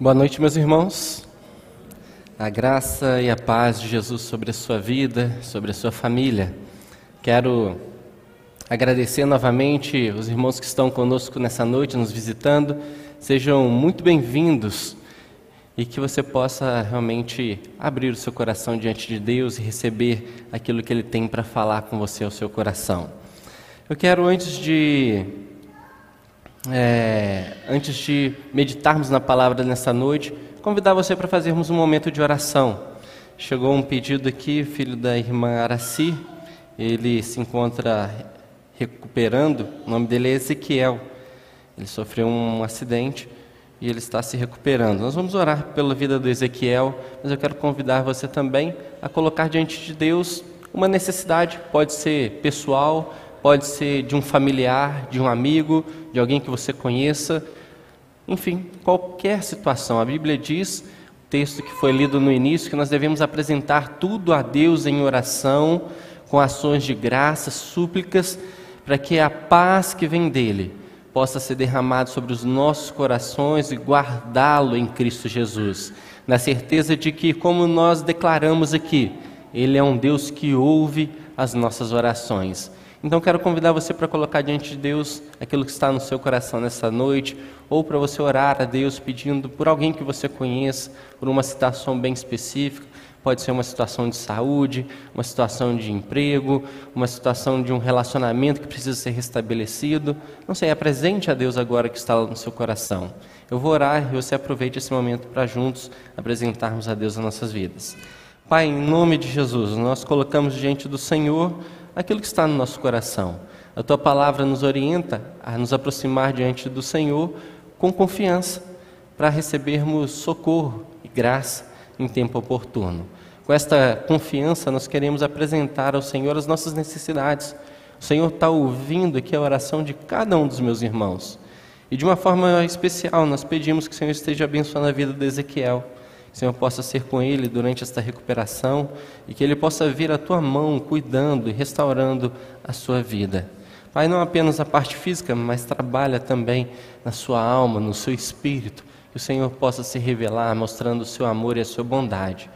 Boa noite, meus irmãos. A graça e a paz de Jesus sobre a sua vida, sobre a sua família. Quero agradecer novamente os irmãos que estão conosco nessa noite, nos visitando. Sejam muito bem-vindos e que você possa realmente abrir o seu coração diante de Deus e receber aquilo que Ele tem para falar com você ao seu coração. Eu quero, antes de é, antes de meditarmos na palavra nessa noite, convidar você para fazermos um momento de oração. Chegou um pedido aqui, filho da irmã Araci, ele se encontra recuperando, o nome dele é Ezequiel. Ele sofreu um acidente e ele está se recuperando. Nós vamos orar pela vida do Ezequiel, mas eu quero convidar você também a colocar diante de Deus uma necessidade, pode ser pessoal, pode ser de um familiar, de um amigo, de alguém que você conheça, enfim, qualquer situação. A Bíblia diz, o texto que foi lido no início, que nós devemos apresentar tudo a Deus em oração, com ações de graça, súplicas, para que a paz que vem dele possa ser derramada sobre os nossos corações e guardá-lo em Cristo Jesus, na certeza de que, como nós declaramos aqui, ele é um Deus que ouve as nossas orações. Então quero convidar você para colocar diante de Deus aquilo que está no seu coração nessa noite, ou para você orar a Deus pedindo por alguém que você conheça, por uma situação bem específica. Pode ser uma situação de saúde, uma situação de emprego, uma situação de um relacionamento que precisa ser restabelecido. Não sei, apresente a Deus agora que está no seu coração. Eu vou orar e você aproveite esse momento para juntos apresentarmos a Deus as nossas vidas. Pai, em nome de Jesus, nós colocamos diante do Senhor aquilo que está no nosso coração. A tua palavra nos orienta a nos aproximar diante do Senhor com confiança, para recebermos socorro e graça em tempo oportuno. Com esta confiança, nós queremos apresentar ao Senhor as nossas necessidades. O Senhor está ouvindo aqui a oração de cada um dos meus irmãos. E de uma forma especial, nós pedimos que o Senhor esteja abençoando a vida de Ezequiel que o Senhor possa ser com ele durante esta recuperação e que ele possa vir a tua mão cuidando e restaurando a sua vida. Pai, não apenas a parte física, mas trabalha também na sua alma, no seu espírito, que o Senhor possa se revelar, mostrando o seu amor e a sua bondade.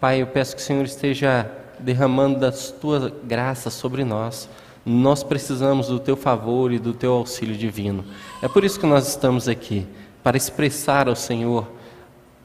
Pai, eu peço que o Senhor esteja derramando das tuas graças sobre nós. Nós precisamos do teu favor e do teu auxílio divino. É por isso que nós estamos aqui, para expressar ao Senhor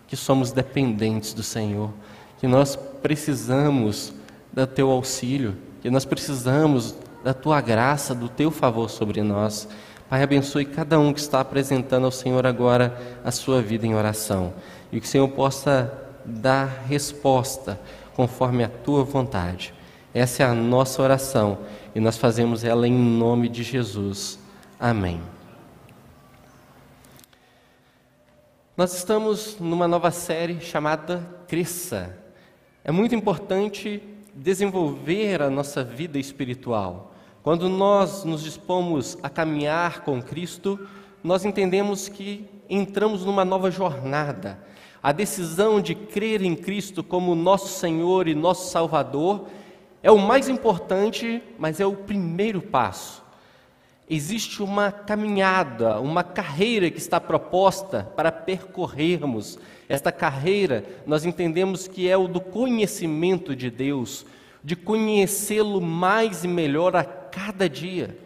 que somos dependentes do Senhor, que nós precisamos do teu auxílio, que nós precisamos da tua graça, do teu favor sobre nós. Pai, abençoe cada um que está apresentando ao Senhor agora a sua vida em oração e que o Senhor possa dar resposta conforme a tua vontade. Essa é a nossa oração e nós fazemos ela em nome de Jesus. Amém. Nós estamos numa nova série chamada Cresça. É muito importante desenvolver a nossa vida espiritual. Quando nós nos dispomos a caminhar com Cristo, nós entendemos que entramos numa nova jornada. A decisão de crer em Cristo como nosso Senhor e nosso Salvador é o mais importante, mas é o primeiro passo existe uma caminhada, uma carreira que está proposta para percorrermos. Esta carreira, nós entendemos que é o do conhecimento de Deus, de conhecê-lo mais e melhor a cada dia.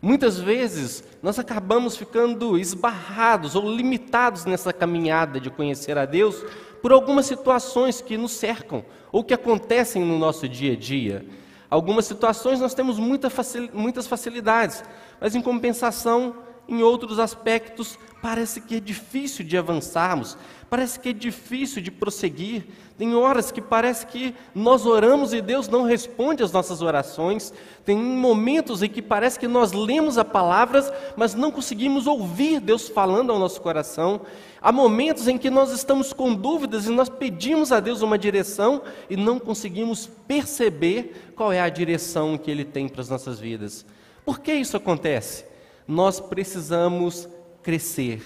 Muitas vezes nós acabamos ficando esbarrados ou limitados nessa caminhada de conhecer a Deus por algumas situações que nos cercam ou que acontecem no nosso dia a dia. Algumas situações nós temos muita facil, muitas facilidades, mas em compensação, em outros aspectos, parece que é difícil de avançarmos, parece que é difícil de prosseguir. Tem horas que parece que nós oramos e Deus não responde às nossas orações. Tem momentos em que parece que nós lemos as palavras, mas não conseguimos ouvir Deus falando ao nosso coração. Há momentos em que nós estamos com dúvidas e nós pedimos a Deus uma direção e não conseguimos perceber qual é a direção que Ele tem para as nossas vidas. Por que isso acontece? Nós precisamos crescer,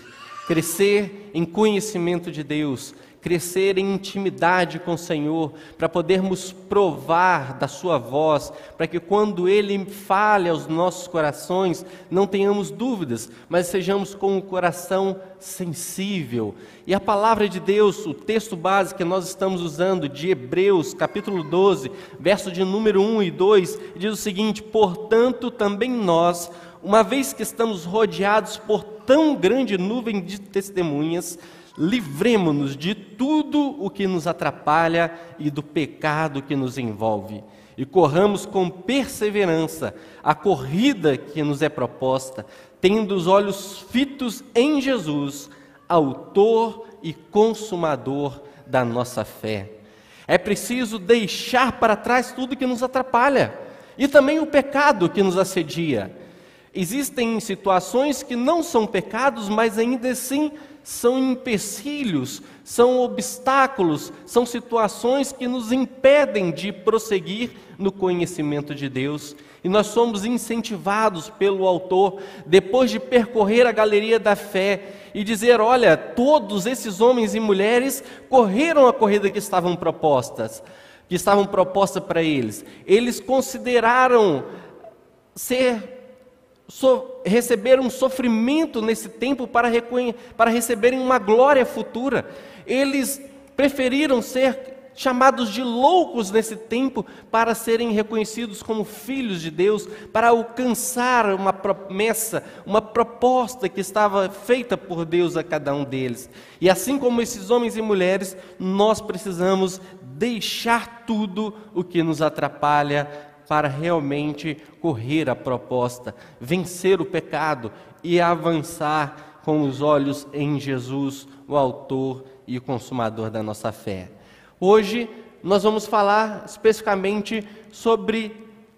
crescer em conhecimento de Deus, crescer em intimidade com o Senhor, para podermos provar da Sua voz, para que quando Ele fale aos nossos corações, não tenhamos dúvidas, mas sejamos com o coração sensível. E a palavra de Deus, o texto base que nós estamos usando, de Hebreus, capítulo 12, verso de número 1 e 2, diz o seguinte: Portanto, também nós, uma vez que estamos rodeados por tão grande nuvem de testemunhas, livremos-nos de tudo o que nos atrapalha e do pecado que nos envolve, e corramos com perseverança a corrida que nos é proposta, tendo os olhos fitos em Jesus, Autor e Consumador da nossa fé. É preciso deixar para trás tudo que nos atrapalha e também o pecado que nos assedia. Existem situações que não são pecados, mas ainda assim são empecilhos, são obstáculos, são situações que nos impedem de prosseguir no conhecimento de Deus. E nós somos incentivados pelo autor, depois de percorrer a galeria da fé e dizer: olha, todos esses homens e mulheres correram a corrida que estavam propostas, que estavam propostas para eles. Eles consideraram ser so, receberam um sofrimento nesse tempo para, para receberem uma glória futura. Eles preferiram ser chamados de loucos nesse tempo para serem reconhecidos como filhos de Deus, para alcançar uma promessa, uma proposta que estava feita por Deus a cada um deles. E assim como esses homens e mulheres, nós precisamos deixar tudo o que nos atrapalha para realmente correr a proposta, vencer o pecado e avançar com os olhos em Jesus, o Autor e o Consumador da nossa fé. Hoje nós vamos falar especificamente sobre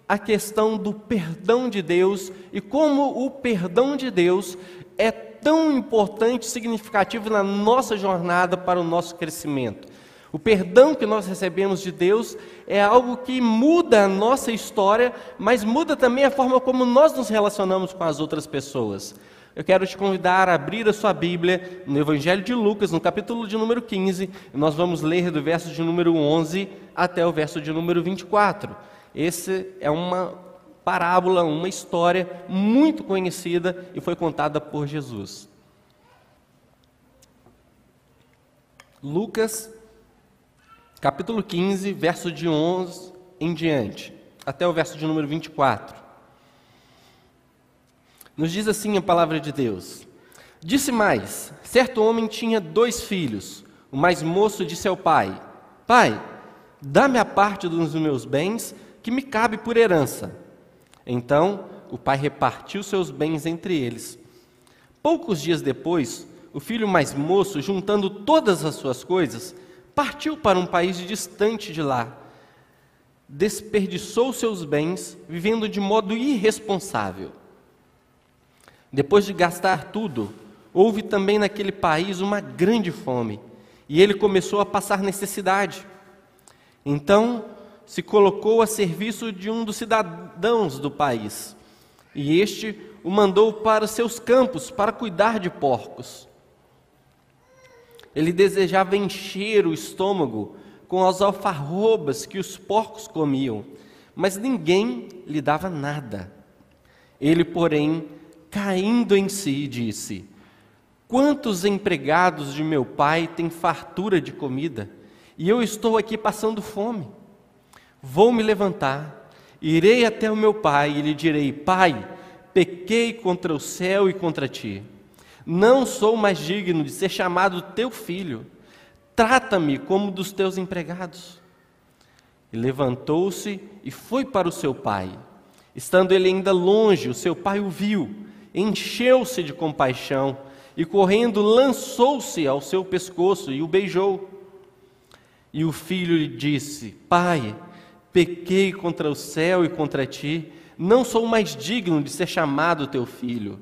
a questão do perdão de Deus e como o perdão de Deus é tão importante significativo na nossa jornada para o nosso crescimento. O perdão que nós recebemos de Deus é algo que muda a nossa história, mas muda também a forma como nós nos relacionamos com as outras pessoas. Eu quero te convidar a abrir a sua Bíblia no Evangelho de Lucas, no capítulo de número 15, e nós vamos ler do verso de número 11 até o verso de número 24. Esse é uma parábola, uma história muito conhecida e foi contada por Jesus. Lucas capítulo 15, verso de 11 em diante, até o verso de número 24. Nos diz assim a palavra de Deus: Disse mais: certo homem tinha dois filhos. O mais moço disse ao pai: Pai, dá-me a parte dos meus bens que me cabe por herança. Então o pai repartiu seus bens entre eles. Poucos dias depois, o filho mais moço, juntando todas as suas coisas, partiu para um país distante de lá. Desperdiçou seus bens, vivendo de modo irresponsável. Depois de gastar tudo, houve também naquele país uma grande fome, e ele começou a passar necessidade. Então, se colocou a serviço de um dos cidadãos do país, e este o mandou para seus campos para cuidar de porcos. Ele desejava encher o estômago com as alfarrobas que os porcos comiam, mas ninguém lhe dava nada. Ele, porém, caindo em si, disse: Quantos empregados de meu pai têm fartura de comida, e eu estou aqui passando fome? Vou me levantar, irei até o meu pai e lhe direi: Pai, pequei contra o céu e contra ti não sou mais digno de ser chamado teu filho. Trata-me como dos teus empregados. E levantou-se e foi para o seu pai. Estando ele ainda longe, o seu pai o viu, encheu-se de compaixão e, correndo, lançou-se ao seu pescoço e o beijou. E o filho lhe disse: Pai, pequei contra o céu e contra ti, não sou mais digno de ser chamado teu filho.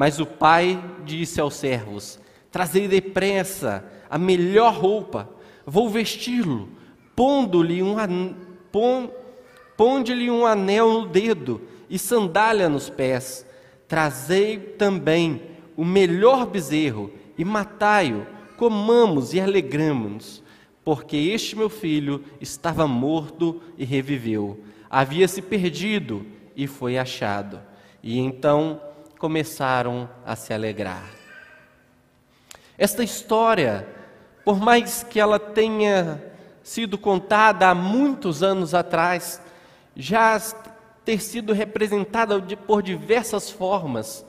Mas o pai disse aos servos: Trazei depressa a melhor roupa, vou vesti-lo, pondo-lhe um, an... ponde-lhe um anel no dedo e sandália nos pés. Trazei também o melhor bezerro e matai-o, comamos e alegramos-nos, porque este meu filho estava morto e reviveu, havia se perdido e foi achado. E então começaram a se alegrar. Esta história, por mais que ela tenha sido contada há muitos anos atrás, já ter sido representada por diversas formas,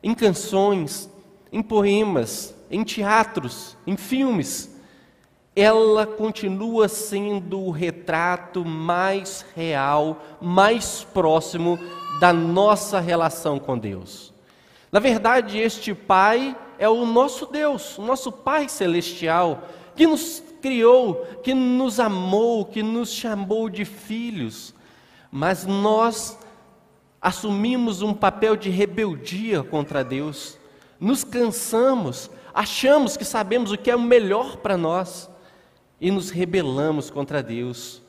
em canções, em poemas, em teatros, em filmes, ela continua sendo o retrato mais real, mais próximo da nossa relação com Deus. Na verdade, este Pai é o nosso Deus, o nosso Pai celestial, que nos criou, que nos amou, que nos chamou de filhos, mas nós assumimos um papel de rebeldia contra Deus, nos cansamos, achamos que sabemos o que é o melhor para nós e nos rebelamos contra Deus.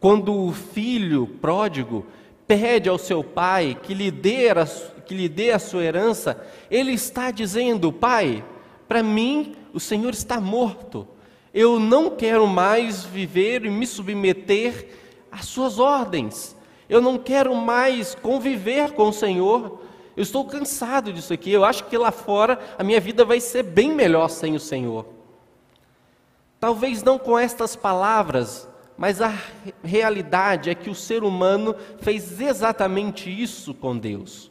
Quando o filho pródigo pede ao seu pai que lhe dê a, que lhe dê a sua herança, ele está dizendo: Pai, para mim o Senhor está morto. Eu não quero mais viver e me submeter às suas ordens. Eu não quero mais conviver com o Senhor. Eu estou cansado disso aqui. Eu acho que lá fora a minha vida vai ser bem melhor sem o Senhor. Talvez não com estas palavras, mas a realidade é que o ser humano fez exatamente isso com Deus.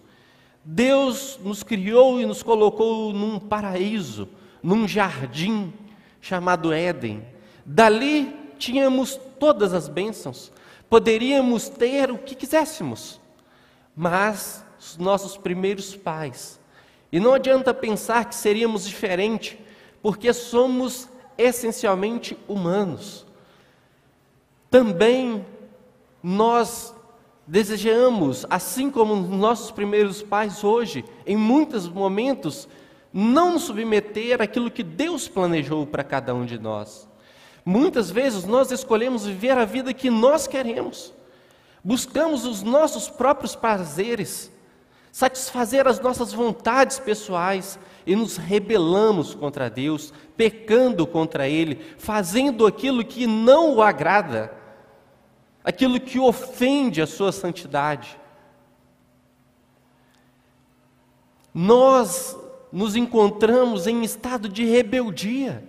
Deus nos criou e nos colocou num paraíso, num jardim chamado Éden. Dali tínhamos todas as bênçãos, poderíamos ter o que quiséssemos, mas os nossos primeiros pais, e não adianta pensar que seríamos diferente, porque somos essencialmente humanos. Também nós desejamos, assim como nossos primeiros pais hoje, em muitos momentos, não nos submeter àquilo que Deus planejou para cada um de nós. Muitas vezes nós escolhemos viver a vida que nós queremos, buscamos os nossos próprios prazeres, satisfazer as nossas vontades pessoais e nos rebelamos contra Deus, pecando contra Ele, fazendo aquilo que não o agrada, aquilo que ofende a Sua santidade. Nós nos encontramos em estado de rebeldia.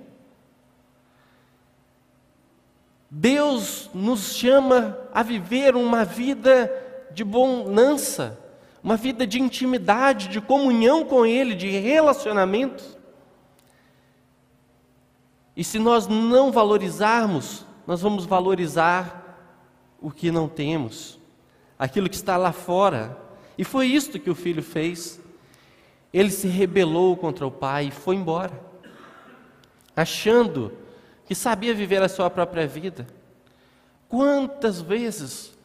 Deus nos chama a viver uma vida de bonança, uma vida de intimidade, de comunhão com Ele, de relacionamento. E se nós não valorizarmos, nós vamos valorizar o que não temos, aquilo que está lá fora. E foi isto que o filho fez. Ele se rebelou contra o pai e foi embora, achando que sabia viver a sua própria vida. Quantas vezes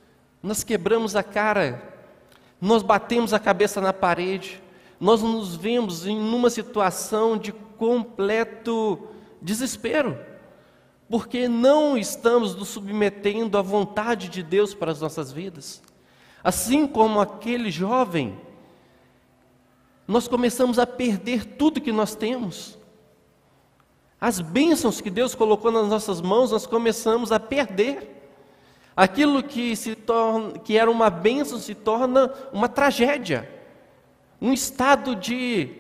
nós quebramos a cara nós batemos a cabeça na parede, nós nos vemos em uma situação de completo desespero, porque não estamos nos submetendo à vontade de Deus para as nossas vidas. Assim como aquele jovem, nós começamos a perder tudo que nós temos. As bênçãos que Deus colocou nas nossas mãos, nós começamos a perder. Aquilo que, se torna, que era uma bênção se torna uma tragédia, um estado de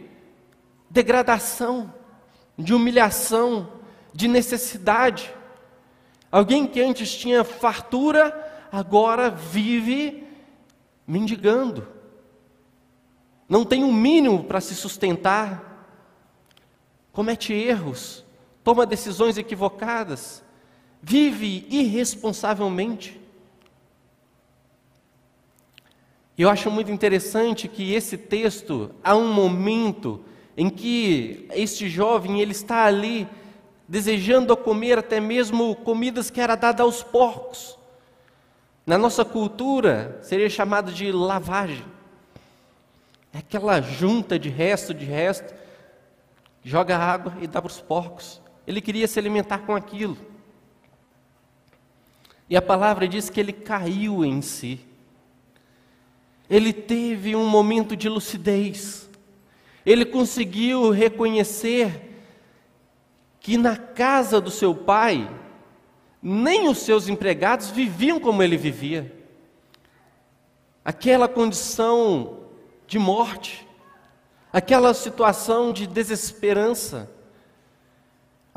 degradação, de humilhação, de necessidade. Alguém que antes tinha fartura, agora vive mendigando. Não tem um mínimo para se sustentar. Comete erros, toma decisões equivocadas vive irresponsavelmente. Eu acho muito interessante que esse texto, há um momento em que este jovem ele está ali desejando comer até mesmo comidas que era dada aos porcos. Na nossa cultura seria chamado de lavagem. É aquela junta de resto de resto, joga água e dá para os porcos. Ele queria se alimentar com aquilo. E a palavra diz que ele caiu em si. Ele teve um momento de lucidez. Ele conseguiu reconhecer que na casa do seu pai, nem os seus empregados viviam como ele vivia. Aquela condição de morte, aquela situação de desesperança.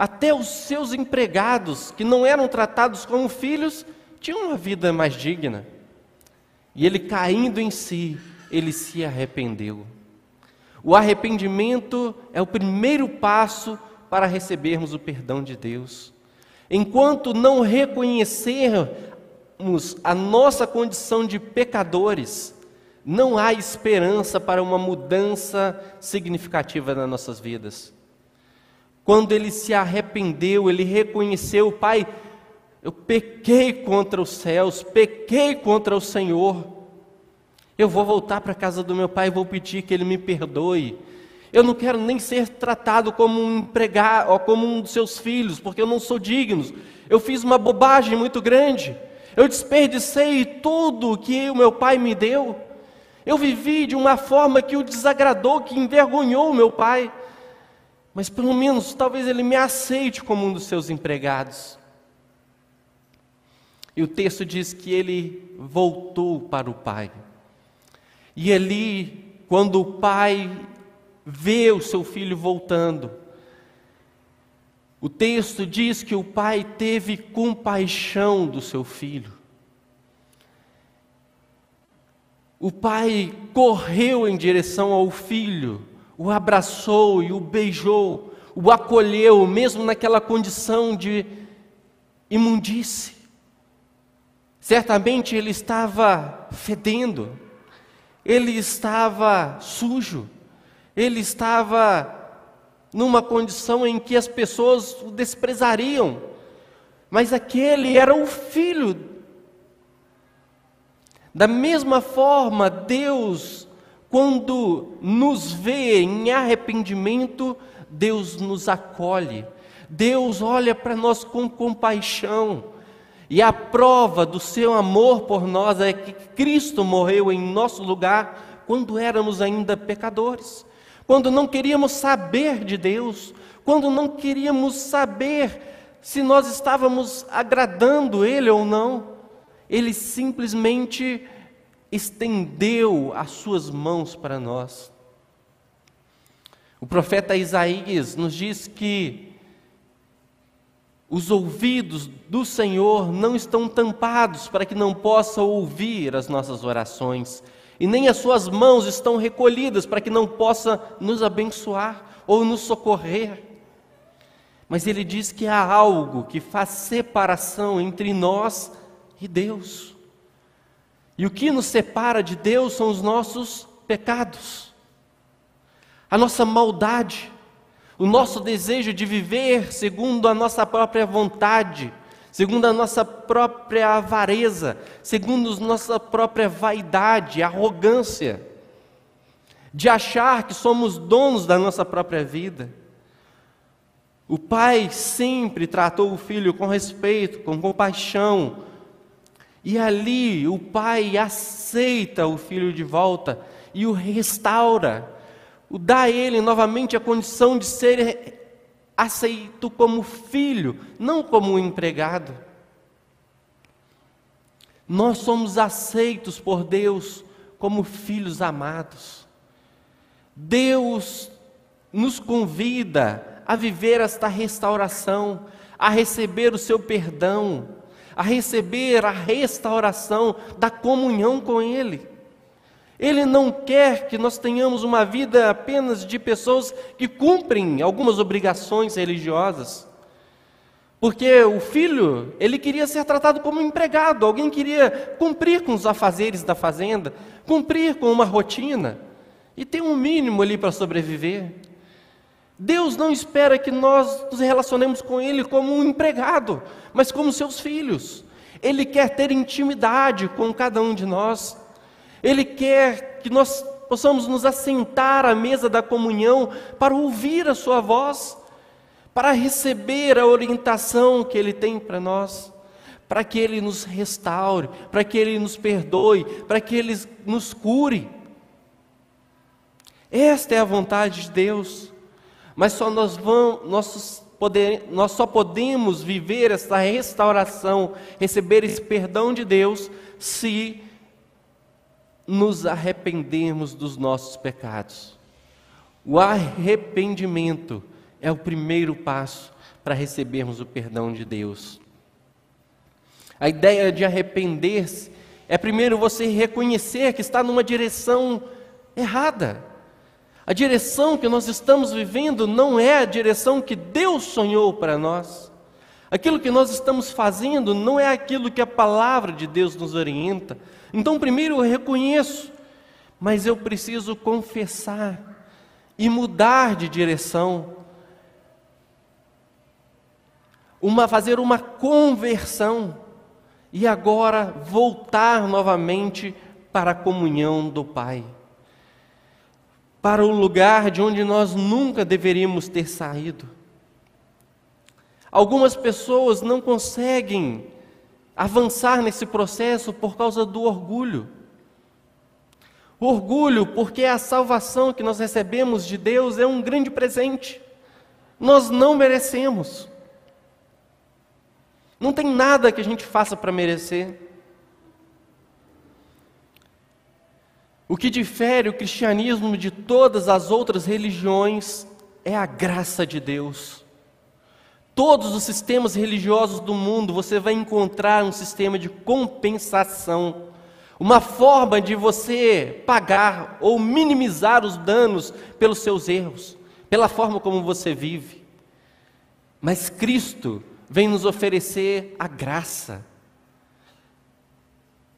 Até os seus empregados, que não eram tratados como filhos, tinham uma vida mais digna. E ele caindo em si, ele se arrependeu. O arrependimento é o primeiro passo para recebermos o perdão de Deus. Enquanto não reconhecermos a nossa condição de pecadores, não há esperança para uma mudança significativa nas nossas vidas. Quando ele se arrependeu, ele reconheceu, Pai, eu pequei contra os céus, pequei contra o Senhor. Eu vou voltar para a casa do meu pai e vou pedir que ele me perdoe. Eu não quero nem ser tratado como um empregado ou como um dos seus filhos, porque eu não sou digno. Eu fiz uma bobagem muito grande. Eu desperdicei tudo que o meu pai me deu. Eu vivi de uma forma que o desagradou, que envergonhou o meu pai. Mas pelo menos talvez ele me aceite como um dos seus empregados. E o texto diz que ele voltou para o pai. E ali, quando o pai vê o seu filho voltando, o texto diz que o pai teve compaixão do seu filho. O pai correu em direção ao filho, o abraçou e o beijou, o acolheu, mesmo naquela condição de imundície. Certamente ele estava fedendo, ele estava sujo, ele estava numa condição em que as pessoas o desprezariam, mas aquele era o filho. Da mesma forma, Deus, quando nos vê em arrependimento, Deus nos acolhe, Deus olha para nós com compaixão. E a prova do seu amor por nós é que Cristo morreu em nosso lugar quando éramos ainda pecadores, quando não queríamos saber de Deus, quando não queríamos saber se nós estávamos agradando Ele ou não. Ele simplesmente estendeu as suas mãos para nós. O profeta Isaías nos diz que os ouvidos do Senhor não estão tampados para que não possa ouvir as nossas orações, e nem as suas mãos estão recolhidas para que não possa nos abençoar ou nos socorrer. Mas ele diz que há algo que faz separação entre nós e Deus. E o que nos separa de Deus são os nossos pecados, a nossa maldade, o nosso desejo de viver segundo a nossa própria vontade, segundo a nossa própria avareza, segundo a nossa própria vaidade, arrogância, de achar que somos donos da nossa própria vida. O pai sempre tratou o filho com respeito, com compaixão, e ali o pai aceita o filho de volta e o restaura o dá a ele novamente a condição de ser aceito como filho, não como um empregado. Nós somos aceitos por Deus como filhos amados. Deus nos convida a viver esta restauração, a receber o seu perdão, a receber a restauração da comunhão com Ele. Ele não quer que nós tenhamos uma vida apenas de pessoas que cumprem algumas obrigações religiosas. Porque o filho, ele queria ser tratado como um empregado, alguém queria cumprir com os afazeres da fazenda, cumprir com uma rotina e ter um mínimo ali para sobreviver. Deus não espera que nós nos relacionemos com Ele como um empregado, mas como seus filhos. Ele quer ter intimidade com cada um de nós. Ele quer que nós possamos nos assentar à mesa da comunhão para ouvir a Sua voz, para receber a orientação que Ele tem para nós, para que Ele nos restaure, para que Ele nos perdoe, para que Ele nos cure. Esta é a vontade de Deus, mas só nós, vamos, nós poder, nós só podemos viver essa restauração, receber esse perdão de Deus, se nos arrependermos dos nossos pecados. O arrependimento é o primeiro passo para recebermos o perdão de Deus. A ideia de arrepender-se é primeiro você reconhecer que está numa direção errada. A direção que nós estamos vivendo não é a direção que Deus sonhou para nós. Aquilo que nós estamos fazendo não é aquilo que a palavra de Deus nos orienta. Então, primeiro eu reconheço, mas eu preciso confessar e mudar de direção. Uma fazer uma conversão e agora voltar novamente para a comunhão do Pai. Para o lugar de onde nós nunca deveríamos ter saído. Algumas pessoas não conseguem avançar nesse processo por causa do orgulho. Orgulho, porque a salvação que nós recebemos de Deus é um grande presente. Nós não merecemos. Não tem nada que a gente faça para merecer. O que difere o cristianismo de todas as outras religiões é a graça de Deus. Todos os sistemas religiosos do mundo você vai encontrar um sistema de compensação, uma forma de você pagar ou minimizar os danos pelos seus erros, pela forma como você vive. Mas Cristo vem nos oferecer a graça.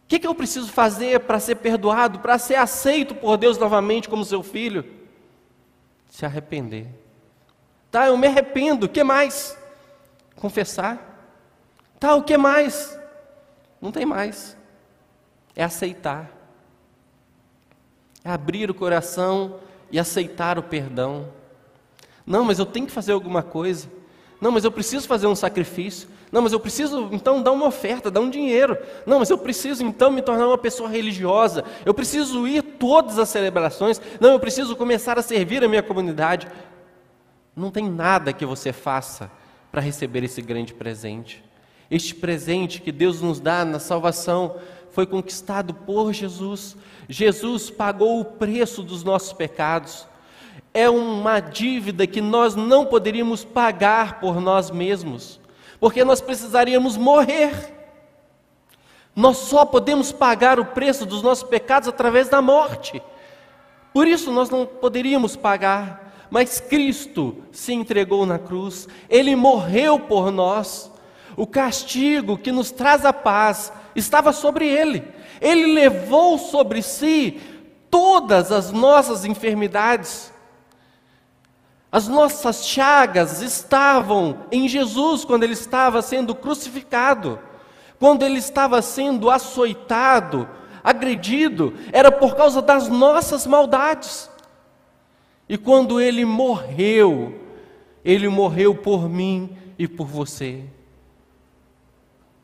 O que, que eu preciso fazer para ser perdoado, para ser aceito por Deus novamente como seu filho? Se arrepender. Tá, eu me arrependo, o que mais? confessar. Tá, o que mais? Não tem mais. É aceitar. É abrir o coração e aceitar o perdão. Não, mas eu tenho que fazer alguma coisa. Não, mas eu preciso fazer um sacrifício. Não, mas eu preciso então dar uma oferta, dar um dinheiro. Não, mas eu preciso então me tornar uma pessoa religiosa. Eu preciso ir todas as celebrações. Não, eu preciso começar a servir a minha comunidade. Não tem nada que você faça para receber esse grande presente. Este presente que Deus nos dá na salvação foi conquistado por Jesus. Jesus pagou o preço dos nossos pecados. É uma dívida que nós não poderíamos pagar por nós mesmos, porque nós precisaríamos morrer. Nós só podemos pagar o preço dos nossos pecados através da morte. Por isso nós não poderíamos pagar mas Cristo se entregou na cruz, ele morreu por nós. O castigo que nos traz a paz estava sobre ele. Ele levou sobre si todas as nossas enfermidades. As nossas chagas estavam em Jesus quando ele estava sendo crucificado, quando ele estava sendo açoitado, agredido, era por causa das nossas maldades. E quando ele morreu, ele morreu por mim e por você.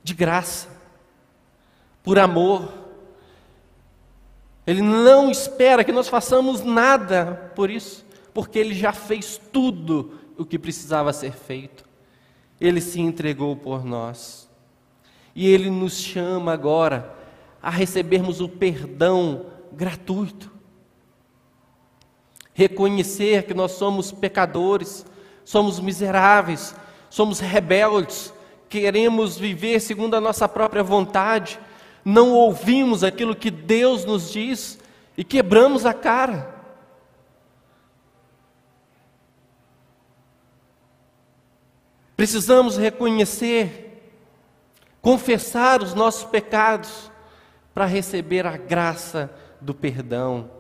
De graça, por amor. Ele não espera que nós façamos nada por isso, porque ele já fez tudo o que precisava ser feito. Ele se entregou por nós. E ele nos chama agora a recebermos o perdão gratuito reconhecer que nós somos pecadores, somos miseráveis, somos rebeldes, queremos viver segundo a nossa própria vontade, não ouvimos aquilo que Deus nos diz e quebramos a cara. Precisamos reconhecer, confessar os nossos pecados para receber a graça do perdão.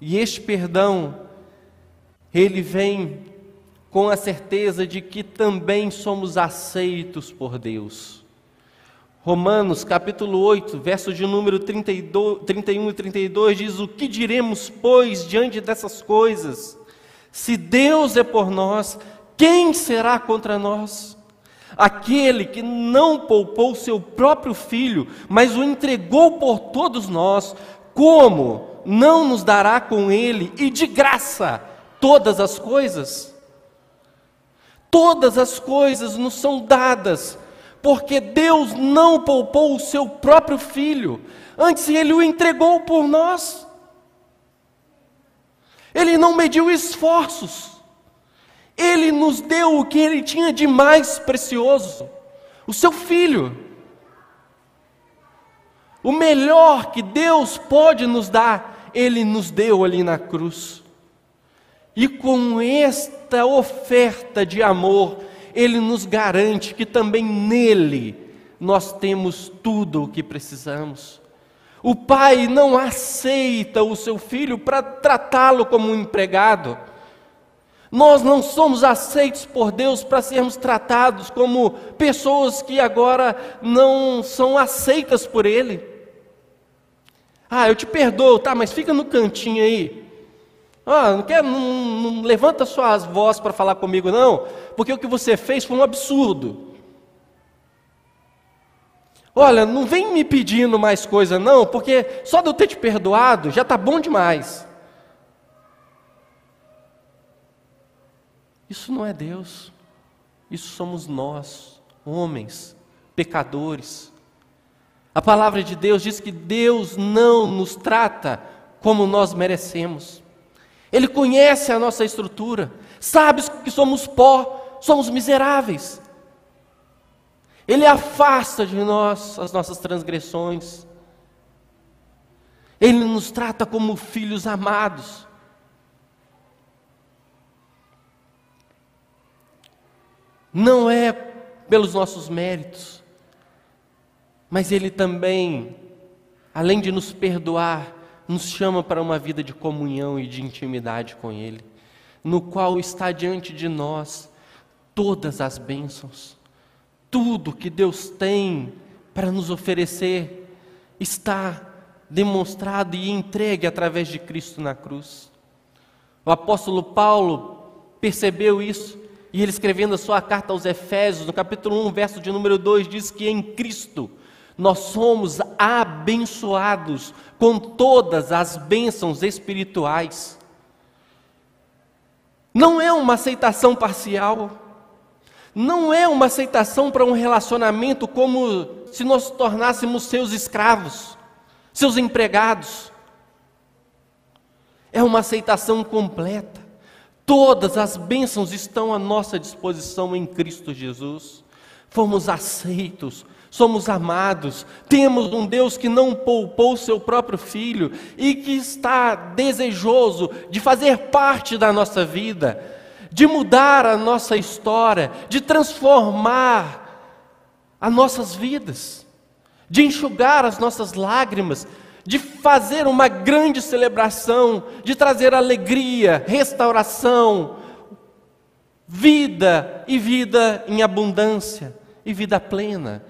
E este perdão ele vem com a certeza de que também somos aceitos por Deus. Romanos capítulo 8, versos de número 32, 31 e 32 diz: O que diremos, pois, diante dessas coisas? Se Deus é por nós, quem será contra nós? Aquele que não poupou seu próprio filho, mas o entregou por todos nós, como não nos dará com ele e de graça todas as coisas. Todas as coisas nos são dadas, porque Deus não poupou o seu próprio filho, antes ele o entregou por nós. Ele não mediu esforços, ele nos deu o que ele tinha de mais precioso, o seu filho. O melhor que Deus pode nos dar, ele nos deu ali na cruz. E com esta oferta de amor, Ele nos garante que também nele nós temos tudo o que precisamos. O pai não aceita o seu filho para tratá-lo como um empregado. Nós não somos aceitos por Deus para sermos tratados como pessoas que agora não são aceitas por Ele. Ah, eu te perdoo, tá, mas fica no cantinho aí. Ah, não, quer, não, não levanta suas vozes para falar comigo, não, porque o que você fez foi um absurdo. Olha, não vem me pedindo mais coisa, não, porque só de eu ter te perdoado já está bom demais. Isso não é Deus, isso somos nós, homens, pecadores. A palavra de Deus diz que Deus não nos trata como nós merecemos. Ele conhece a nossa estrutura, sabe que somos pó, somos miseráveis. Ele afasta de nós as nossas transgressões. Ele nos trata como filhos amados. Não é pelos nossos méritos, mas Ele também, além de nos perdoar, nos chama para uma vida de comunhão e de intimidade com Ele, no qual está diante de nós todas as bênçãos, tudo que Deus tem para nos oferecer está demonstrado e entregue através de Cristo na cruz. O apóstolo Paulo percebeu isso e ele escrevendo a sua carta aos Efésios, no capítulo 1, verso de número 2, diz que em Cristo nós somos abençoados com todas as bênçãos espirituais. Não é uma aceitação parcial, não é uma aceitação para um relacionamento como se nós tornássemos seus escravos, seus empregados. É uma aceitação completa. Todas as bênçãos estão à nossa disposição em Cristo Jesus. Fomos aceitos, somos amados, temos um Deus que não poupou seu próprio filho e que está desejoso de fazer parte da nossa vida, de mudar a nossa história, de transformar as nossas vidas, de enxugar as nossas lágrimas, de fazer uma grande celebração, de trazer alegria, restauração, vida e vida em abundância e vida plena.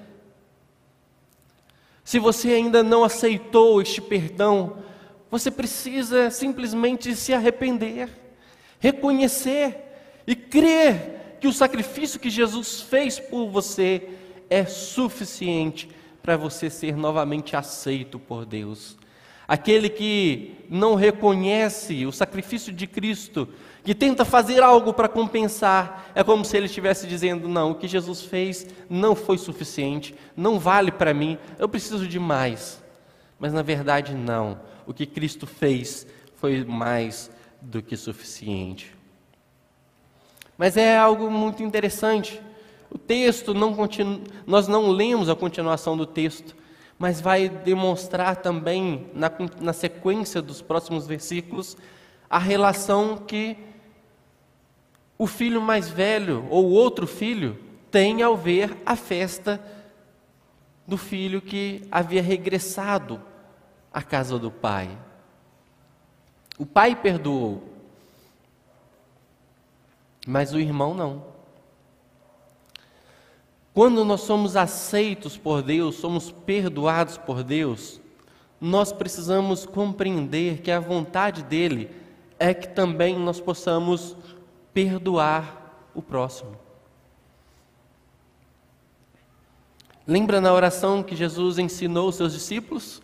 Se você ainda não aceitou este perdão, você precisa simplesmente se arrepender, reconhecer e crer que o sacrifício que Jesus fez por você é suficiente para você ser novamente aceito por Deus. Aquele que não reconhece o sacrifício de Cristo que tenta fazer algo para compensar, é como se ele estivesse dizendo: não, o que Jesus fez não foi suficiente, não vale para mim, eu preciso de mais. Mas na verdade, não, o que Cristo fez foi mais do que suficiente. Mas é algo muito interessante. O texto não nós não lemos a continuação do texto, mas vai demonstrar também na, na sequência dos próximos versículos a relação que o filho mais velho ou outro filho tem ao ver a festa do filho que havia regressado à casa do pai. O pai perdoou, mas o irmão não. Quando nós somos aceitos por Deus, somos perdoados por Deus, nós precisamos compreender que a vontade dele é que também nós possamos perdoar o próximo. Lembra na oração que Jesus ensinou os seus discípulos?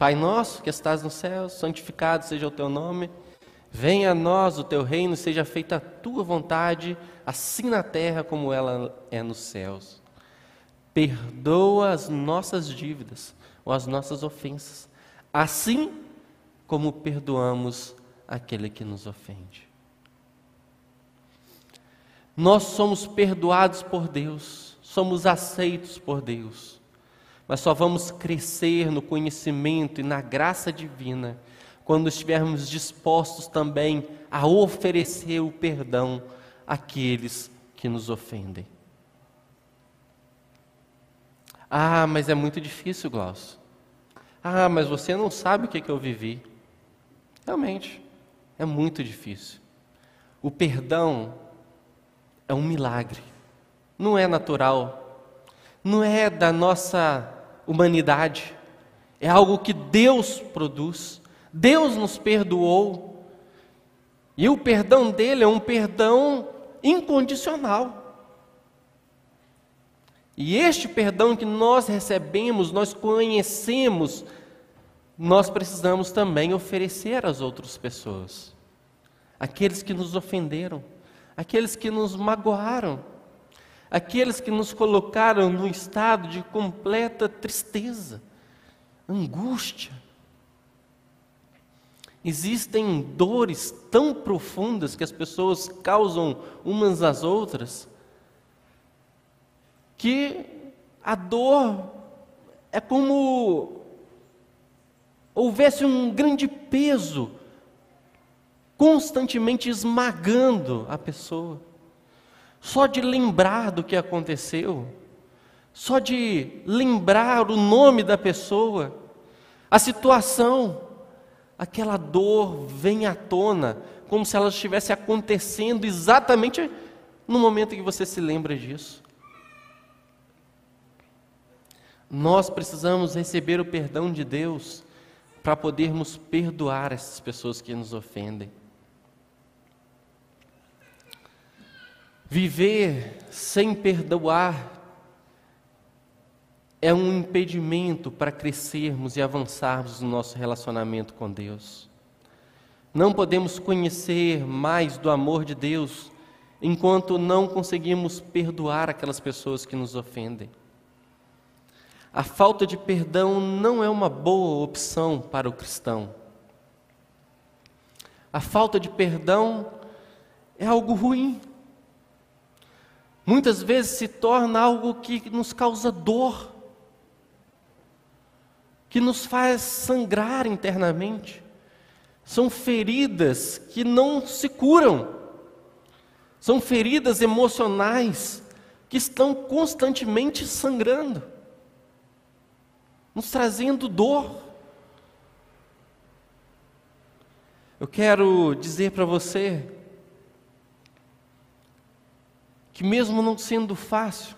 Pai nosso que estás no céu, santificado seja o teu nome, Venha a nós o teu reino, seja feita a tua vontade, assim na terra como ela é nos céus. Perdoa as nossas dívidas ou as nossas ofensas, assim como perdoamos aquele que nos ofende. Nós somos perdoados por Deus, somos aceitos por Deus, mas só vamos crescer no conhecimento e na graça divina quando estivermos dispostos também a oferecer o perdão àqueles que nos ofendem. Ah, mas é muito difícil, Glaucio. Ah, mas você não sabe o que, que eu vivi. Realmente, é muito difícil. O perdão é um milagre, não é natural, não é da nossa humanidade, é algo que Deus produz. Deus nos perdoou. E o perdão dele é um perdão incondicional. E este perdão que nós recebemos, nós conhecemos, nós precisamos também oferecer às outras pessoas. Aqueles que nos ofenderam, aqueles que nos magoaram, aqueles que nos colocaram num estado de completa tristeza, angústia. Existem dores tão profundas que as pessoas causam umas às outras, que a dor é como houvesse um grande peso constantemente esmagando a pessoa. Só de lembrar do que aconteceu, só de lembrar o nome da pessoa, a situação, aquela dor vem à tona, como se ela estivesse acontecendo exatamente no momento que você se lembra disso. Nós precisamos receber o perdão de Deus para podermos perdoar essas pessoas que nos ofendem. Viver sem perdoar é um impedimento para crescermos e avançarmos no nosso relacionamento com Deus. Não podemos conhecer mais do amor de Deus enquanto não conseguimos perdoar aquelas pessoas que nos ofendem. A falta de perdão não é uma boa opção para o cristão. A falta de perdão é algo ruim. Muitas vezes se torna algo que nos causa dor que nos faz sangrar internamente. São feridas que não se curam. São feridas emocionais que estão constantemente sangrando, nos trazendo dor. Eu quero dizer para você que, mesmo não sendo fácil,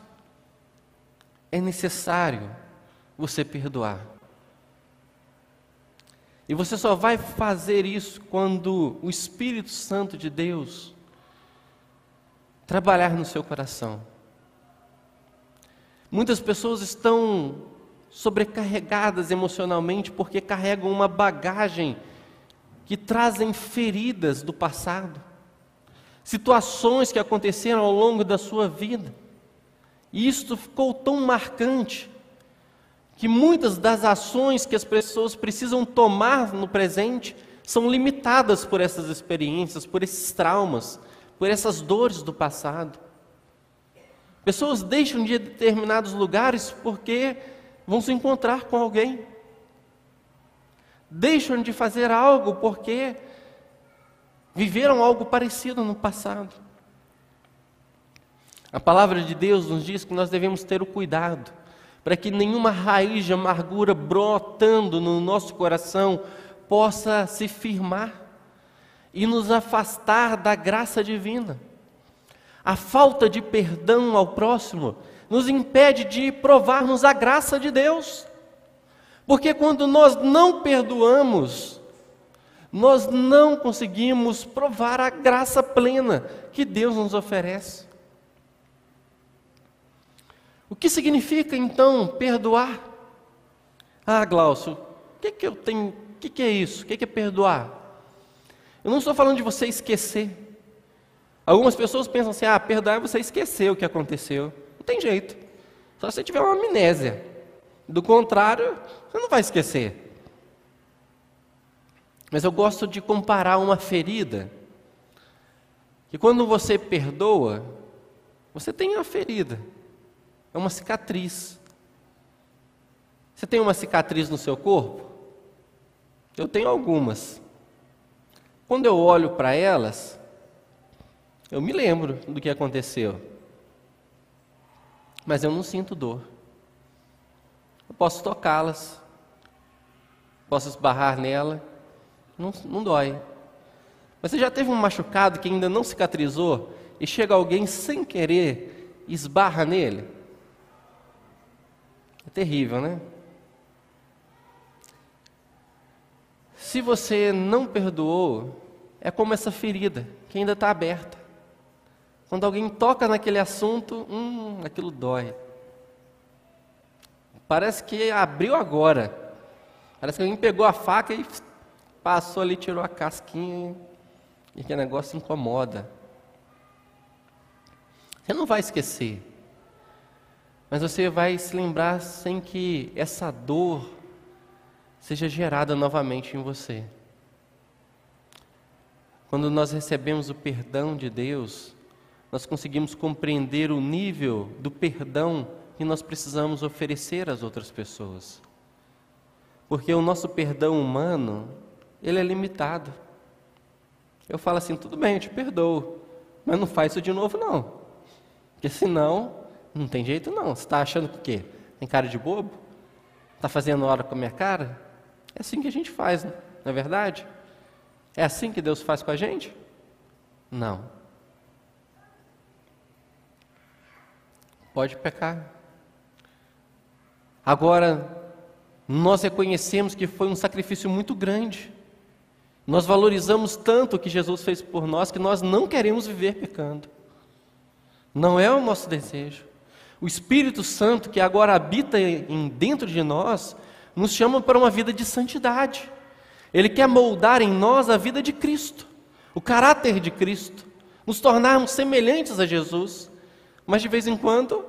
é necessário você perdoar. E você só vai fazer isso quando o Espírito Santo de Deus trabalhar no seu coração. Muitas pessoas estão sobrecarregadas emocionalmente porque carregam uma bagagem que trazem feridas do passado, situações que aconteceram ao longo da sua vida. E isto ficou tão marcante que muitas das ações que as pessoas precisam tomar no presente são limitadas por essas experiências, por esses traumas, por essas dores do passado. Pessoas deixam de determinados lugares porque vão se encontrar com alguém. Deixam de fazer algo porque viveram algo parecido no passado. A palavra de Deus nos diz que nós devemos ter o cuidado para que nenhuma raiz de amargura brotando no nosso coração possa se firmar e nos afastar da graça divina. A falta de perdão ao próximo nos impede de provarmos a graça de Deus. Porque quando nós não perdoamos, nós não conseguimos provar a graça plena que Deus nos oferece. O que significa então perdoar? Ah, Glaucio, o que, que eu tenho? O que, que é isso? O que, que é perdoar? Eu não estou falando de você esquecer. Algumas pessoas pensam assim: ah, perdoar é você esquecer o que aconteceu. Não tem jeito. Só se você tiver uma amnésia. Do contrário, você não vai esquecer. Mas eu gosto de comparar uma ferida. Que quando você perdoa, você tem uma ferida. É uma cicatriz. Você tem uma cicatriz no seu corpo? Eu tenho algumas. Quando eu olho para elas, eu me lembro do que aconteceu. Mas eu não sinto dor. Eu posso tocá-las, posso esbarrar nela, não, não dói. Mas você já teve um machucado que ainda não cicatrizou e chega alguém sem querer e esbarra nele? É terrível, né? Se você não perdoou, é como essa ferida que ainda está aberta. Quando alguém toca naquele assunto, hum, aquilo dói. Parece que abriu agora. Parece que alguém pegou a faca e passou ali, tirou a casquinha e aquele negócio incomoda. Você não vai esquecer, mas você vai se lembrar sem que essa dor seja gerada novamente em você. Quando nós recebemos o perdão de Deus, nós conseguimos compreender o nível do perdão que nós precisamos oferecer às outras pessoas. Porque o nosso perdão humano, ele é limitado. Eu falo assim, tudo bem, eu te perdoo, mas não faz isso de novo não. Porque senão, não tem jeito não. Você está achando que o quê? Tem cara de bobo? Está fazendo hora com a minha cara? É assim que a gente faz, não é verdade? É assim que Deus faz com a gente? Não. Pode pecar. Agora, nós reconhecemos que foi um sacrifício muito grande. Nós valorizamos tanto o que Jesus fez por nós que nós não queremos viver pecando. Não é o nosso desejo. O Espírito Santo que agora habita em dentro de nós nos chama para uma vida de santidade. Ele quer moldar em nós a vida de Cristo, o caráter de Cristo, nos tornarmos semelhantes a Jesus. Mas de vez em quando,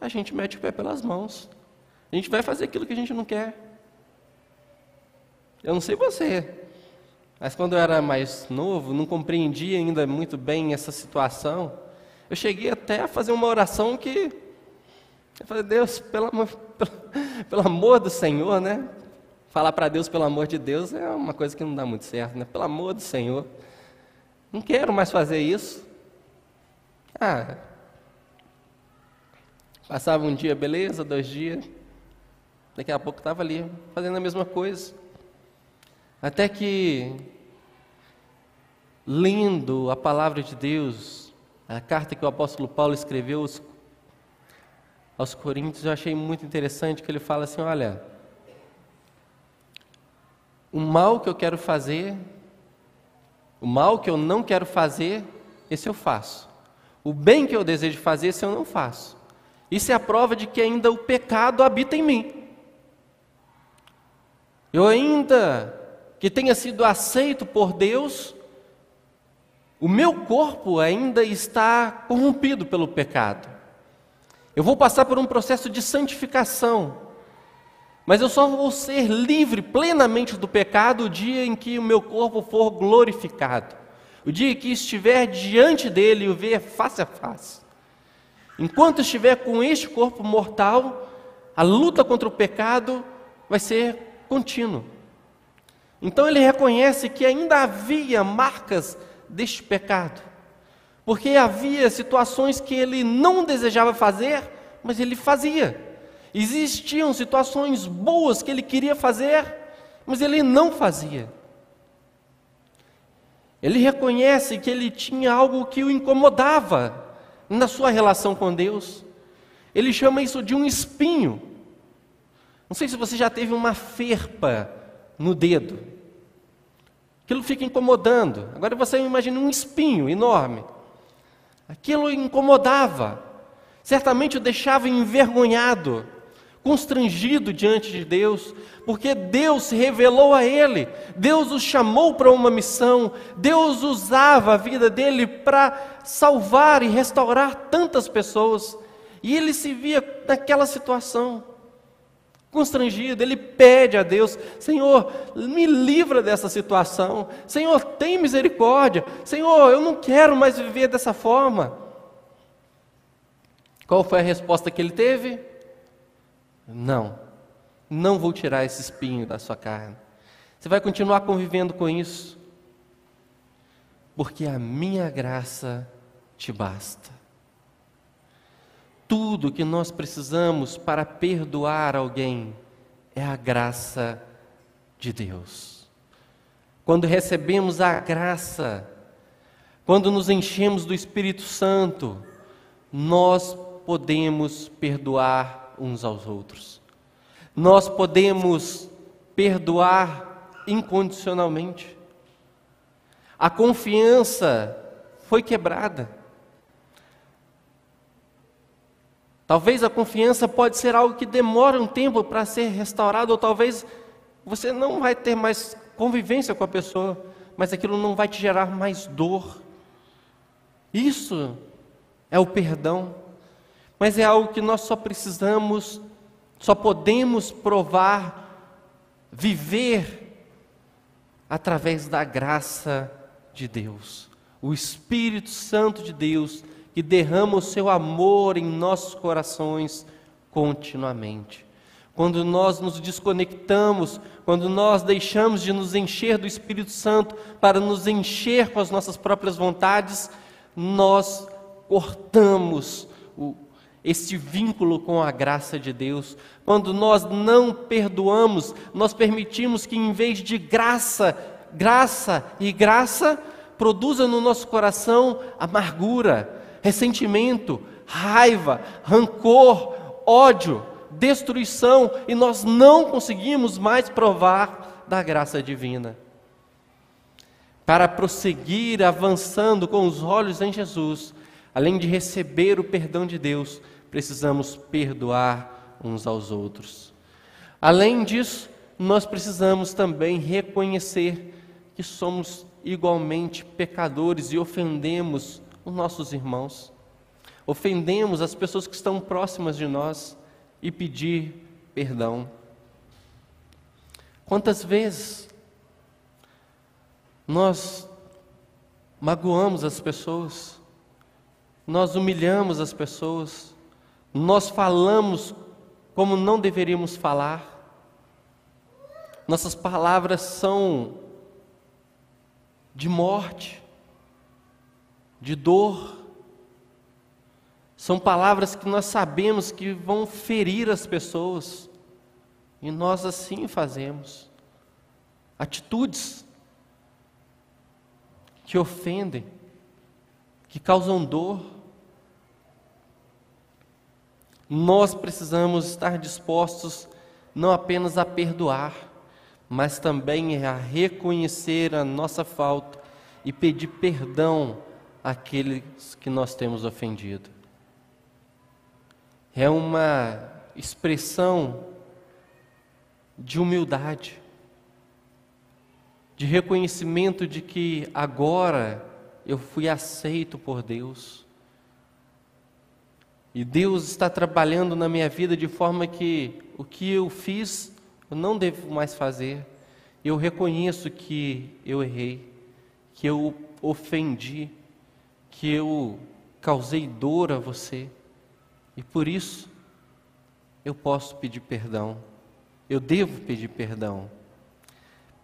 a gente mete o pé pelas mãos. A gente vai fazer aquilo que a gente não quer. Eu não sei você, mas quando eu era mais novo, não compreendia ainda muito bem essa situação. Eu cheguei até a fazer uma oração que eu falei, Deus, pelo amor, pelo, pelo amor do Senhor, né? Falar para Deus pelo amor de Deus é uma coisa que não dá muito certo, né? Pelo amor do Senhor. Não quero mais fazer isso. Ah, passava um dia, beleza, dois dias. Daqui a pouco estava ali, fazendo a mesma coisa. Até que, lendo a palavra de Deus, a carta que o apóstolo Paulo escreveu aos Coríntios, eu achei muito interessante que ele fala assim: olha, o mal que eu quero fazer, o mal que eu não quero fazer, esse eu faço. O bem que eu desejo fazer, esse eu não faço. Isso é a prova de que ainda o pecado habita em mim. Eu ainda que tenha sido aceito por Deus, o meu corpo ainda está corrompido pelo pecado. Eu vou passar por um processo de santificação. Mas eu só vou ser livre plenamente do pecado o dia em que o meu corpo for glorificado. O dia que estiver diante dele e o ver face a face. Enquanto estiver com este corpo mortal, a luta contra o pecado vai ser contínua. Então ele reconhece que ainda havia marcas deste pecado porque havia situações que ele não desejava fazer, mas ele fazia. Existiam situações boas que ele queria fazer, mas ele não fazia. Ele reconhece que ele tinha algo que o incomodava na sua relação com Deus. Ele chama isso de um espinho. Não sei se você já teve uma ferpa no dedo. Aquilo fica incomodando. Agora você imagina um espinho enorme. Aquilo incomodava, certamente o deixava envergonhado. constrangido diante de Deus, porque Deus se revelou a ele, Deus o chamou para uma missão, Deus usava a vida dele para salvar e restaurar tantas pessoas, e ele se via naquela situação, constrangido, ele pede a Deus: Senhor, me livra dessa situação, Senhor, tem misericórdia, Senhor, eu não quero mais viver dessa forma. Qual foi a resposta que ele teve? Não, não vou tirar esse espinho da sua carne. Você vai continuar convivendo com isso, porque a minha graça te basta. Tudo que nós precisamos para perdoar alguém é a graça de Deus. Quando recebemos a graça, quando nos enchemos do Espírito Santo, nós podemos perdoar uns aos outros. Nós podemos perdoar incondicionalmente. A confiança foi quebrada. Talvez a confiança pode ser algo que demora um tempo para ser restaurado, ou talvez você não vai ter mais convivência com a pessoa, mas aquilo não vai te gerar mais dor. Isso é o perdão mas é algo que nós só precisamos, só podemos provar, viver através da graça de Deus. O Espírito Santo de Deus que derrama o seu amor em nossos corações continuamente. Quando nós nos desconectamos, quando nós deixamos de nos encher do Espírito Santo para nos encher com as nossas próprias vontades, nós cortamos o, este vínculo com a graça de Deus. Quando nós não perdoamos, nós permitimos que em vez de graça, graça e graça, produza no nosso coração amargura, ressentimento, raiva, rancor, ódio, destruição, e nós não conseguimos mais provar da graça divina. Para prosseguir avançando com os olhos em Jesus, além de receber o perdão de Deus, precisamos perdoar uns aos outros. Além disso, nós precisamos também reconhecer que somos igualmente pecadores e ofendemos os nossos irmãos, ofendemos as pessoas que estão próximas de nós e pedir perdão. Quantas vezes nós magoamos as pessoas, nós humilhamos as pessoas, nós falamos como não deveríamos falar, nossas palavras são de morte, de dor, são palavras que nós sabemos que vão ferir as pessoas, e nós assim fazemos. Atitudes que ofendem, que causam dor. Nós precisamos estar dispostos não apenas a perdoar, mas também a reconhecer a nossa falta e pedir perdão àqueles que nós temos ofendido. É uma expressão de humildade, de reconhecimento de que agora eu fui aceito por Deus e Deus está trabalhando na minha vida de forma que o que eu fiz eu não devo mais fazer. Eu reconheço que eu errei, que eu ofendi, que eu causei dor a você. E por isso eu posso pedir perdão. Eu devo pedir perdão.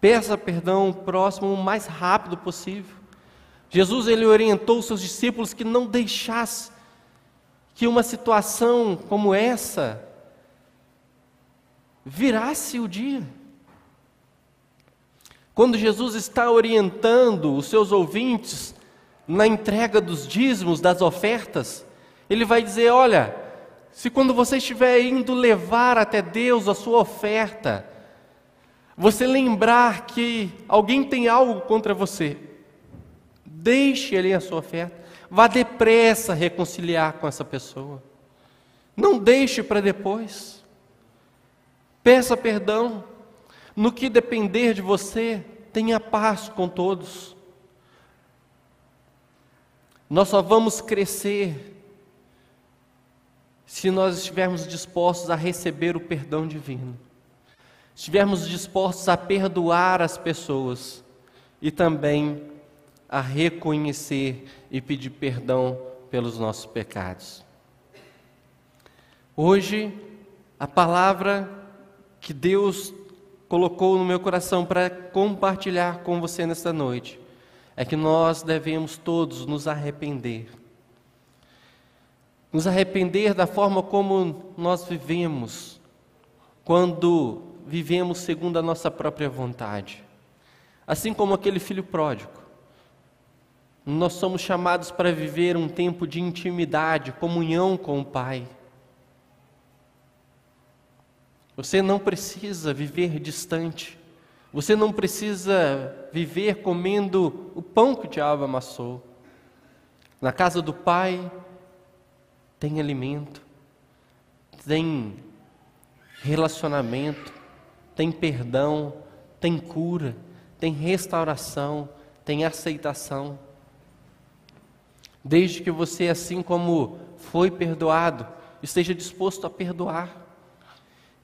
Peça perdão próximo o mais rápido possível. Jesus ele orientou os seus discípulos que não deixasse que uma situação como essa virasse o dia. Quando Jesus está orientando os seus ouvintes na entrega dos dízimos, das ofertas, ele vai dizer: olha, se quando você estiver indo levar até Deus a sua oferta, você lembrar que alguém tem algo contra você, deixe ali a sua oferta. Vá depressa reconciliar com essa pessoa. Não deixe para depois. Peça perdão. No que depender de você, tenha paz com todos. Nós só vamos crescer se nós estivermos dispostos a receber o perdão divino, estivermos dispostos a perdoar as pessoas e também a reconhecer e pedir perdão pelos nossos pecados. Hoje, a palavra que Deus colocou no meu coração para compartilhar com você nesta noite é que nós devemos todos nos arrepender. Nos arrepender da forma como nós vivemos, quando vivemos segundo a nossa própria vontade. Assim como aquele filho pródigo. Nós somos chamados para viver um tempo de intimidade, comunhão com o Pai. Você não precisa viver distante. Você não precisa viver comendo o pão que o diabo amassou. Na casa do Pai tem alimento, tem relacionamento, tem perdão, tem cura, tem restauração, tem aceitação. Desde que você, assim como foi perdoado, esteja disposto a perdoar,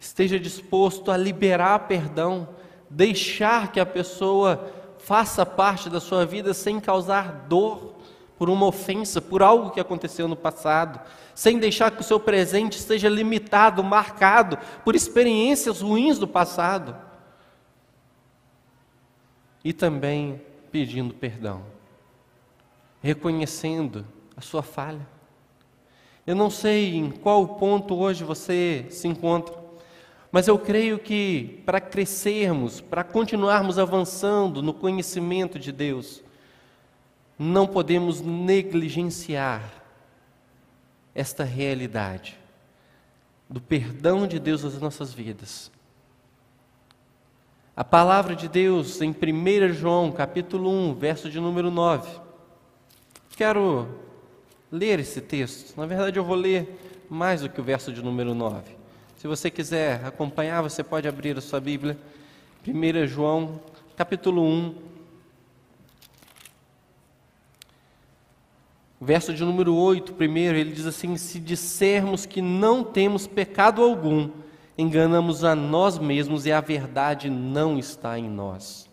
esteja disposto a liberar perdão deixar que a pessoa faça parte da sua vida sem causar dor por uma ofensa, por algo que aconteceu no passado, sem deixar que o seu presente esteja limitado, marcado por experiências ruins do passado. E também pedindo perdão, reconhecendo a sua falha. Eu não sei em qual ponto hoje você se encontra. Mas eu creio que para crescermos, para continuarmos avançando no conhecimento de Deus, não podemos negligenciar esta realidade do perdão de Deus nas nossas vidas. A palavra de Deus em 1 João, capítulo 1, verso de número 9. Quero ler esse texto. Na verdade, eu vou ler mais do que o verso de número 9. Se você quiser acompanhar, você pode abrir a sua Bíblia. 1 João, capítulo 1, verso de número 8, primeiro, ele diz assim: Se dissermos que não temos pecado algum, enganamos a nós mesmos e a verdade não está em nós.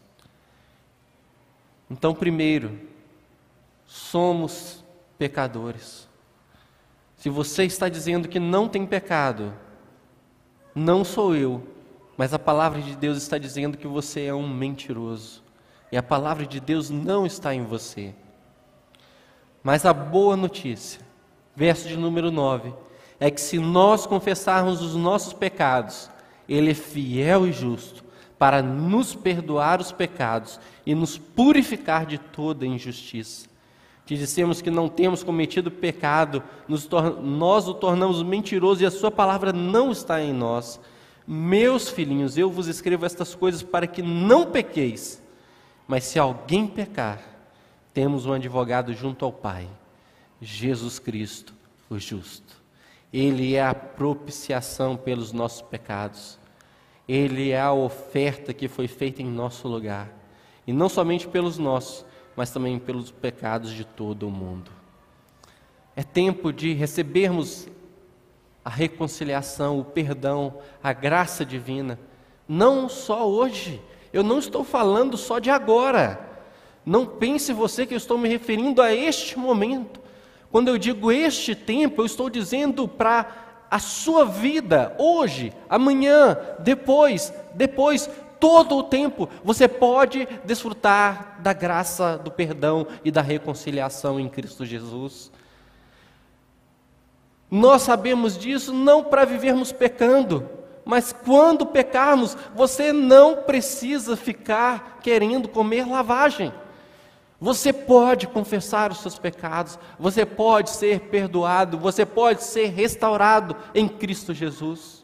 Então, primeiro, somos pecadores. Se você está dizendo que não tem pecado, não sou eu, mas a palavra de Deus está dizendo que você é um mentiroso. E a palavra de Deus não está em você. Mas a boa notícia, verso de número 9, é que se nós confessarmos os nossos pecados, Ele é fiel e justo para nos perdoar os pecados e nos purificar de toda injustiça. Que dissemos que não temos cometido pecado, nós o tornamos mentiroso e a Sua palavra não está em nós. Meus filhinhos, eu vos escrevo estas coisas para que não pequeis. Mas se alguém pecar, temos um advogado junto ao Pai, Jesus Cristo, o justo. Ele é a propiciação pelos nossos pecados. Ele é a oferta que foi feita em nosso lugar. E não somente pelos nossos, mas também pelos pecados de todo o mundo. É tempo de recebermos a reconciliação, o perdão, a graça divina, não só hoje. Eu não estou falando só de agora. Não pense você que eu estou me referindo a este momento. Quando eu digo este tempo, eu estou dizendo para a sua vida, hoje, amanhã, depois, depois, todo o tempo você pode desfrutar da graça, do perdão e da reconciliação em Cristo Jesus. Nós sabemos disso não para vivermos pecando, mas quando pecarmos, você não precisa ficar querendo comer lavagem. Você pode confessar os seus pecados, você pode ser perdoado, você pode ser restaurado em Cristo Jesus.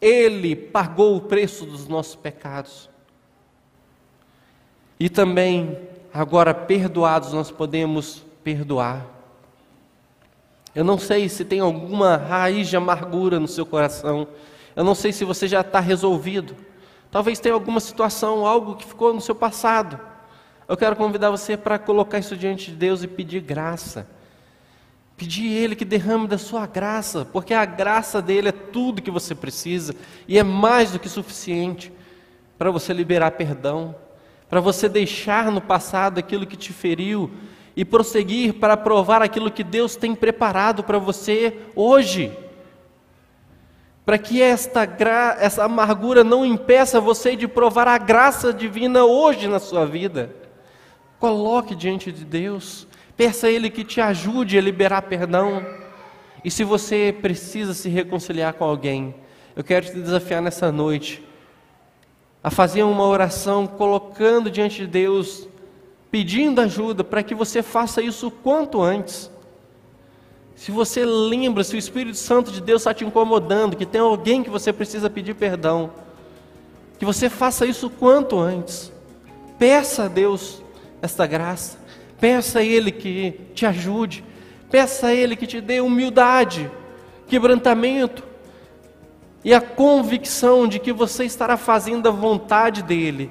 Ele pagou o preço dos nossos pecados. E também, agora perdoados, nós podemos perdoar. Eu não sei se tem alguma raiz de amargura no seu coração. Eu não sei se você já está resolvido. Talvez tenha alguma situação, algo que ficou no seu passado. Eu quero convidar você para colocar isso diante de Deus e pedir graça. Pedir Ele que derrame da sua graça, porque a graça dele é tudo que você precisa e é mais do que suficiente para você liberar perdão, para você deixar no passado aquilo que te feriu e prosseguir para provar aquilo que Deus tem preparado para você hoje. Para que esta gra... essa amargura não impeça você de provar a graça divina hoje na sua vida. Coloque diante de Deus Peça a Ele que te ajude a liberar perdão. E se você precisa se reconciliar com alguém, eu quero te desafiar nessa noite a fazer uma oração colocando diante de Deus, pedindo ajuda para que você faça isso quanto antes. Se você lembra, se o Espírito Santo de Deus está te incomodando, que tem alguém que você precisa pedir perdão, que você faça isso quanto antes. Peça a Deus esta graça. Peça a Ele que te ajude. Peça a Ele que te dê humildade, quebrantamento e a convicção de que você estará fazendo a vontade dEle,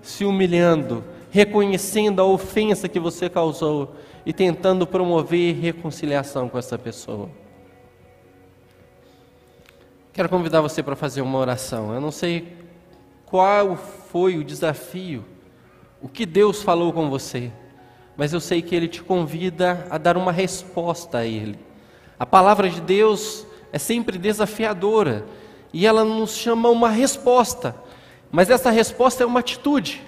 se humilhando, reconhecendo a ofensa que você causou e tentando promover reconciliação com essa pessoa. Quero convidar você para fazer uma oração. Eu não sei qual foi o desafio, o que Deus falou com você mas eu sei que Ele te convida a dar uma resposta a Ele. A palavra de Deus é sempre desafiadora e ela nos chama uma resposta, mas essa resposta é uma atitude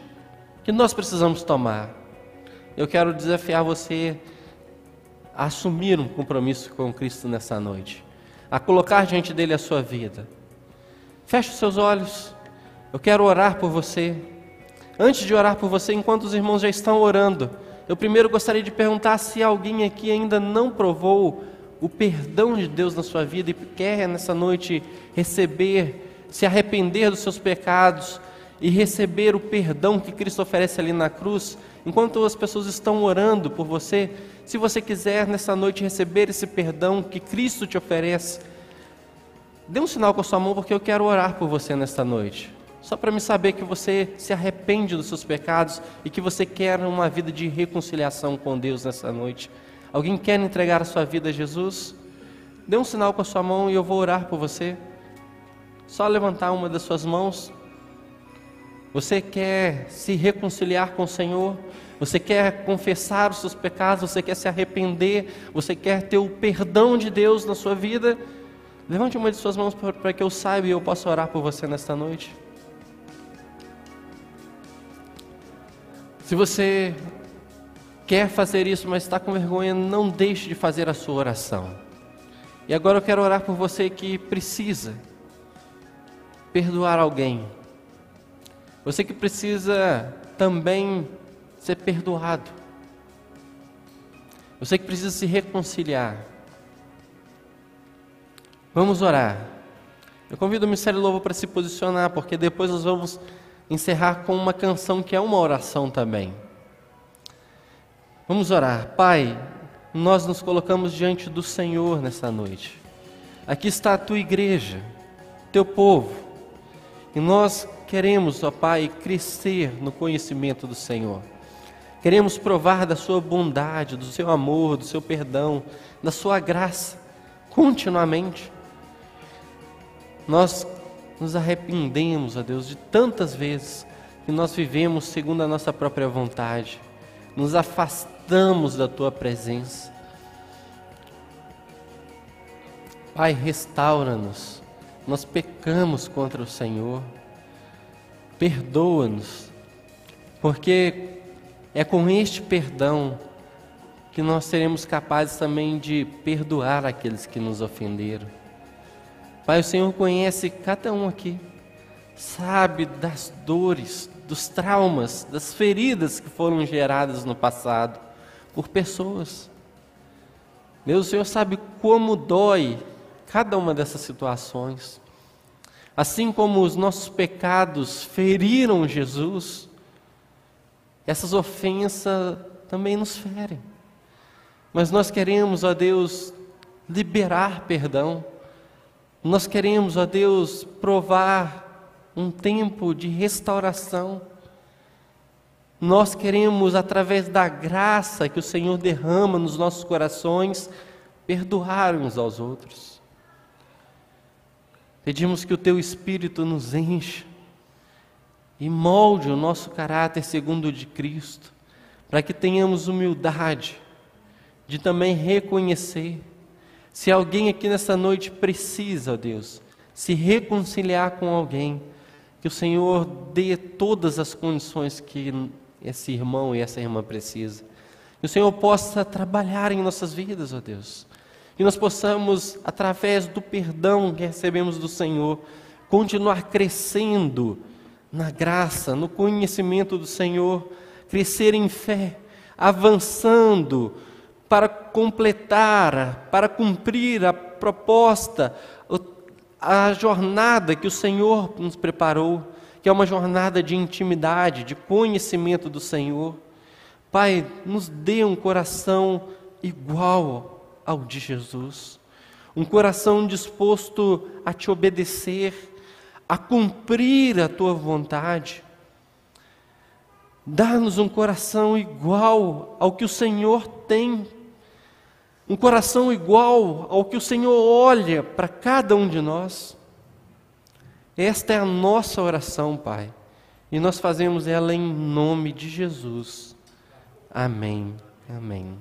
que nós precisamos tomar. Eu quero desafiar você a assumir um compromisso com Cristo nessa noite, a colocar diante dele a sua vida. Feche os seus olhos, eu quero orar por você. Antes de orar por você, enquanto os irmãos já estão orando, eu primeiro gostaria de perguntar se alguém aqui ainda não provou o perdão de Deus na sua vida e quer nessa noite receber, se arrepender dos seus pecados e receber o perdão que Cristo oferece ali na cruz, enquanto as pessoas estão orando por você, se você quiser nessa noite receber esse perdão que Cristo te oferece, dê um sinal com a sua mão porque eu quero orar por você nesta noite só para me saber que você se arrepende dos seus pecados e que você quer uma vida de reconciliação com Deus nessa noite. Alguém quer entregar a sua vida a Jesus? Dê um sinal com a sua mão e eu vou orar por você. Só levantar uma das suas mãos. Você quer se reconciliar com o Senhor? Você quer confessar os seus pecados? Você quer se arrepender? Você quer ter o perdão de Deus na sua vida? Levante uma de suas mãos para que eu saiba e eu possa orar por você nesta noite. Se você quer fazer isso, mas está com vergonha, não deixe de fazer a sua oração. E agora eu quero orar por você que precisa perdoar alguém. Você que precisa também ser perdoado. Você que precisa se reconciliar. Vamos orar. Eu convido o Ministério Lobo para se posicionar, porque depois nós vamos encerrar com uma canção que é uma oração também. Vamos orar. Pai, nós nos colocamos diante do Senhor nessa noite. Aqui está a tua igreja, teu povo. E nós queremos, ó Pai, crescer no conhecimento do Senhor. Queremos provar da sua bondade, do seu amor, do seu perdão, da sua graça, continuamente. Nós nos arrependemos, ó Deus, de tantas vezes que nós vivemos segundo a nossa própria vontade, nos afastamos da tua presença. Pai, restaura-nos. Nós pecamos contra o Senhor. Perdoa-nos, porque é com este perdão que nós seremos capazes também de perdoar aqueles que nos ofenderam. Pai, o Senhor conhece cada um aqui, sabe das dores, dos traumas, das feridas que foram geradas no passado por pessoas. Deus, o Senhor sabe como dói cada uma dessas situações. Assim como os nossos pecados feriram Jesus, essas ofensas também nos ferem. Mas nós queremos, ó Deus, liberar perdão Nós queremos, ó Deus, provar um tempo de restauração. Nós queremos, através da graça que o Senhor derrama nos nossos corações, perdoar uns aos outros. Pedimos que o Teu Espírito nos encha e molde o nosso caráter segundo o de Cristo, para que tenhamos humildade de também reconhecer se alguém aqui nessa noite precisa, Deus, se reconciliar com alguém, que o Senhor dê todas as condições que esse irmão e essa irmã precisa. Que o Senhor possa trabalhar em nossas vidas, ó Deus. Que nós possamos, através do perdão que recebemos do Senhor, continuar crescendo na graça, no conhecimento do Senhor, crescer em fé, avançando para completar, para cumprir a proposta, a jornada que o Senhor nos preparou, que é uma jornada de intimidade, de conhecimento do Senhor. Pai, nos dê um coração igual ao de Jesus, um coração disposto a te obedecer, a cumprir a tua vontade. Dá-nos um coração igual ao que o Senhor tem um coração igual ao que o Senhor olha para cada um de nós. Esta é a nossa oração, Pai, e nós fazemos ela em nome de Jesus. Amém. Amém.